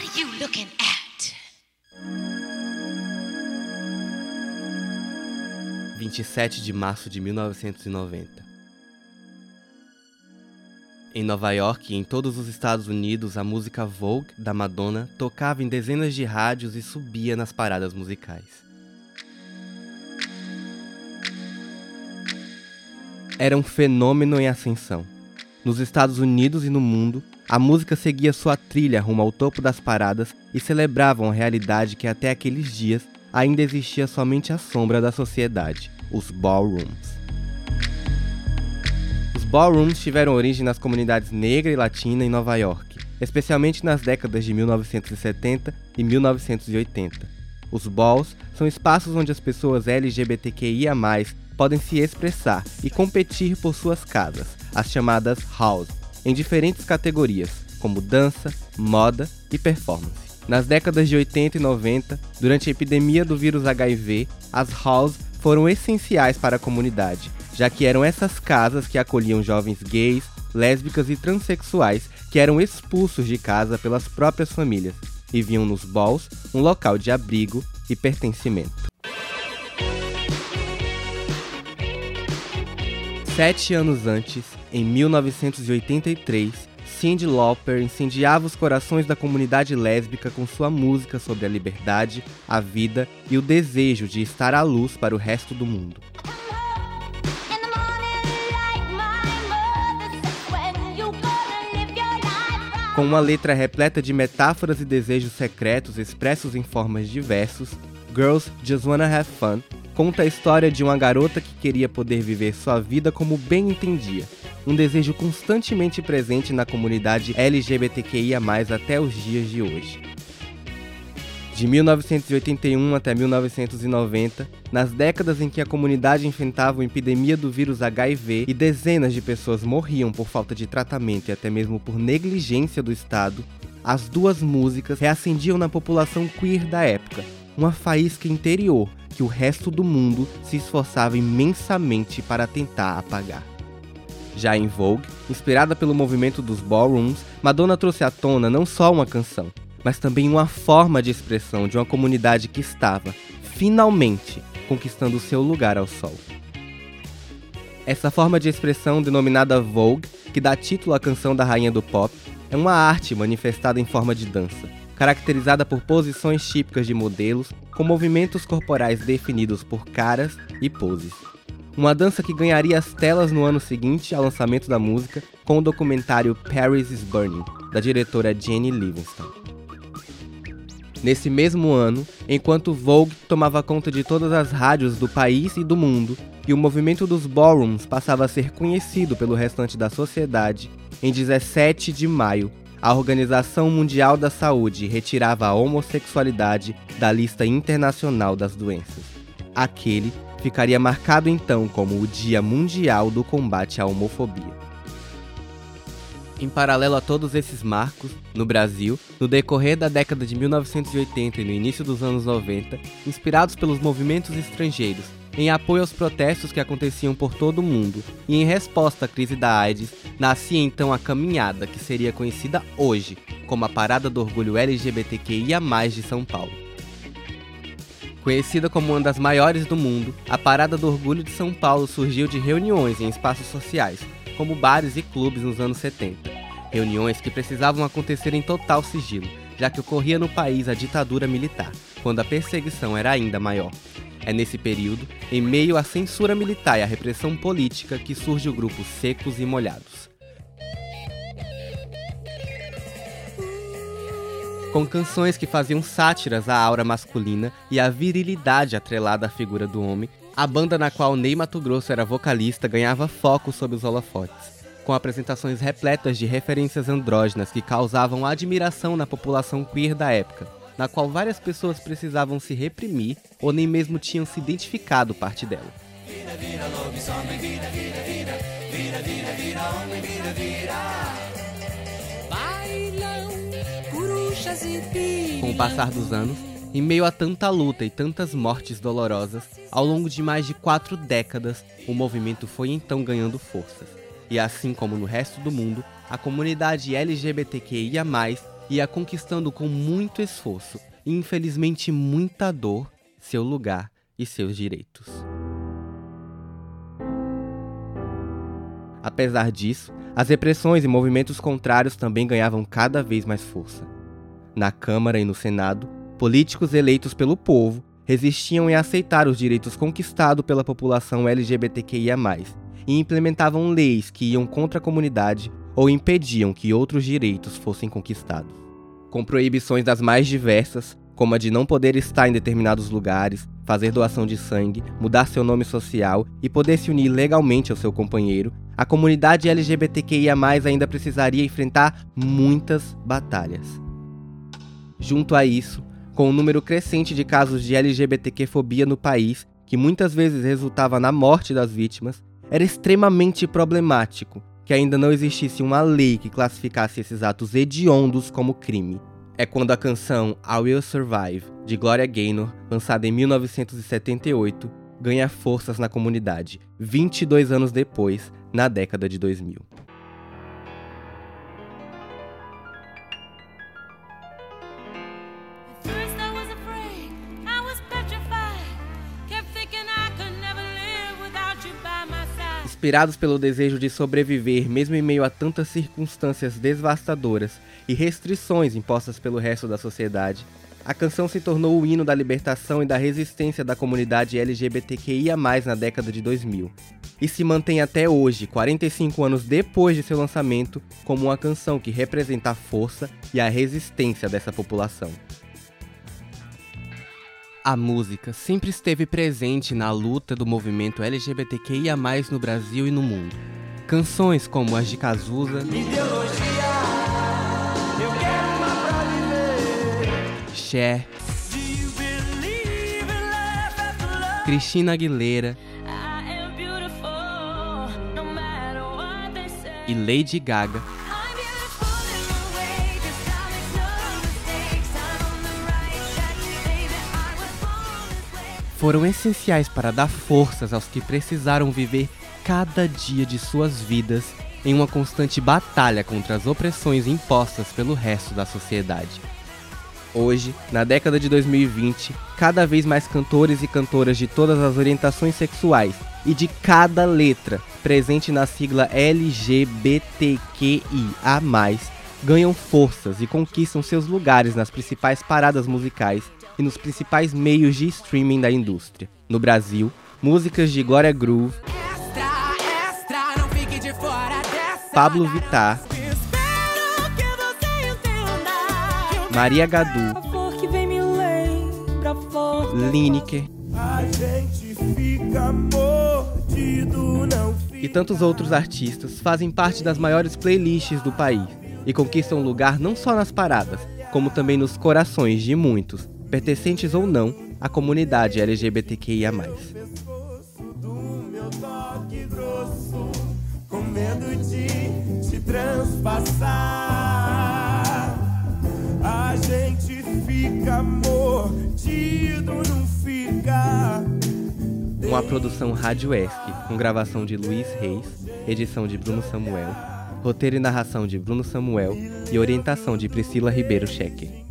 What are you looking at? 27 de março de 1990. Em Nova York e em todos os Estados Unidos, a música Vogue da Madonna tocava em dezenas de rádios e subia nas paradas musicais. Era um fenômeno em ascensão. Nos Estados Unidos e no mundo, a música seguia sua trilha rumo ao topo das paradas e celebravam a realidade que até aqueles dias ainda existia somente a sombra da sociedade, os ballrooms. Os ballrooms tiveram origem nas comunidades negra e latina em Nova York, especialmente nas décadas de 1970 e 1980. Os balls são espaços onde as pessoas LGBTQIA+, podem se expressar e competir por suas casas, as chamadas house, em diferentes categorias, como dança, moda e performance. Nas décadas de 80 e 90, durante a epidemia do vírus HIV, as halls foram essenciais para a comunidade, já que eram essas casas que acolhiam jovens gays, lésbicas e transexuais que eram expulsos de casa pelas próprias famílias e viam nos balls um local de abrigo e pertencimento. Sete anos antes, em 1983, Cyndi Lauper incendiava os corações da comunidade lésbica com sua música sobre a liberdade, a vida e o desejo de estar à luz para o resto do mundo. Com uma letra repleta de metáforas e desejos secretos expressos em formas de versos, Girls Just Wanna Have Fun conta a história de uma garota que queria poder viver sua vida como bem entendia, um desejo constantemente presente na comunidade LGBTQIA+, até os dias de hoje. De 1981 até 1990, nas décadas em que a comunidade enfrentava a epidemia do vírus HIV e dezenas de pessoas morriam por falta de tratamento e até mesmo por negligência do Estado, as duas músicas reacendiam na população queer da época, uma faísca interior que o resto do mundo se esforçava imensamente para tentar apagar. Já em Vogue, inspirada pelo movimento dos ballrooms, Madonna trouxe à tona não só uma canção, mas também uma forma de expressão de uma comunidade que estava, finalmente, conquistando seu lugar ao sol. Essa forma de expressão, denominada Vogue, que dá título à canção da rainha do pop, é uma arte manifestada em forma de dança, caracterizada por posições típicas de modelos, com movimentos corporais definidos por caras e poses. Uma dança que ganharia as telas no ano seguinte ao lançamento da música com o documentário Paris is Burning, da diretora Jenny Livingston. Nesse mesmo ano, enquanto Vogue tomava conta de todas as rádios do país e do mundo, e o movimento dos ballrooms passava a ser conhecido pelo restante da sociedade, em 17 de maio, a Organização Mundial da Saúde retirava a homossexualidade da lista internacional das doenças. Aquele ficaria marcado então como o Dia Mundial do Combate à Homofobia. Em paralelo a todos esses marcos, no Brasil, no decorrer da década de 1980 e no início dos anos 90, inspirados pelos movimentos estrangeiros, em apoio aos protestos que aconteciam por todo o mundo e em resposta à crise da AIDS, nascia então a caminhada que seria conhecida hoje como a Parada do Orgulho LGBTQIA+ de São Paulo. Conhecida como uma das maiores do mundo, a Parada do Orgulho de São Paulo surgiu de reuniões em espaços sociais, como bares e clubes nos anos 70. Reuniões que precisavam acontecer em total sigilo, já que ocorria no país a ditadura militar, quando a perseguição era ainda maior. É nesse período, em meio à censura militar e à repressão política, que surge o grupo Secos e Molhados. Com canções que faziam sátiras à aura masculina e à virilidade atrelada à figura do homem, a banda na qual Ney Mato Grosso era vocalista ganhava foco sob os holofotes, com apresentações repletas de referências andrógenas que causavam admiração na população queer da época, na qual várias pessoas precisavam se reprimir ou nem mesmo tinham se identificado parte dela. Com o passar dos anos, em meio a tanta luta e tantas mortes dolorosas, ao longo de mais de quatro décadas, o movimento foi então ganhando forças. E assim como no resto do mundo, a comunidade LGBTQIA, ia conquistando com muito esforço e infelizmente muita dor seu lugar e seus direitos. Apesar disso, as repressões e movimentos contrários também ganhavam cada vez mais força. Na Câmara e no Senado, políticos eleitos pelo povo resistiam em aceitar os direitos conquistados pela população LGBTQIA, e implementavam leis que iam contra a comunidade ou impediam que outros direitos fossem conquistados. Com proibições das mais diversas, como a de não poder estar em determinados lugares, fazer doação de sangue, mudar seu nome social e poder se unir legalmente ao seu companheiro, a comunidade LGBTQIA ainda precisaria enfrentar muitas batalhas. Junto a isso, com o um número crescente de casos de LGBTQ-fobia no país, que muitas vezes resultava na morte das vítimas, era extremamente problemático que ainda não existisse uma lei que classificasse esses atos hediondos como crime. É quando a canção I Will Survive, de Gloria Gaynor, lançada em 1978, ganha forças na comunidade, 22 anos depois, na década de 2000. Inspirados pelo desejo de sobreviver mesmo em meio a tantas circunstâncias devastadoras e restrições impostas pelo resto da sociedade, a canção se tornou o hino da libertação e da resistência da comunidade LGBTQIA+, na década de 2000, e se mantém até hoje, 45 anos depois de seu lançamento, como uma canção que representa a força e a resistência dessa população. A música sempre esteve presente na luta do movimento LGBTQIA+, no Brasil e no mundo. Canções como as de Cazuza, Cher, Cristina Aguilera e Lady Gaga foram essenciais para dar forças aos que precisaram viver cada dia de suas vidas em uma constante batalha contra as opressões impostas pelo resto da sociedade. Hoje, na década de 2020, cada vez mais cantores e cantoras de todas as orientações sexuais e de cada letra presente na sigla LGBTQIA, ganham forças e conquistam seus lugares nas principais paradas musicais e nos principais meios de streaming da indústria. No Brasil, músicas de Glória Groove, extra, extra, Pablo Vittar, Maria Gadu, Lineker. e tantos outros artistas fazem parte das maiores playlists do país e conquistam lugar não só nas paradas, como também nos corações de muitos, pertencentes ou não à comunidade LGBTQIA. A gente fica mordido, não fica. Uma produção Rádio Esc, com gravação de Luiz Reis, edição de Bruno Samuel, roteiro e narração de Bruno Samuel e orientação de Priscila Ribeiro Cheque.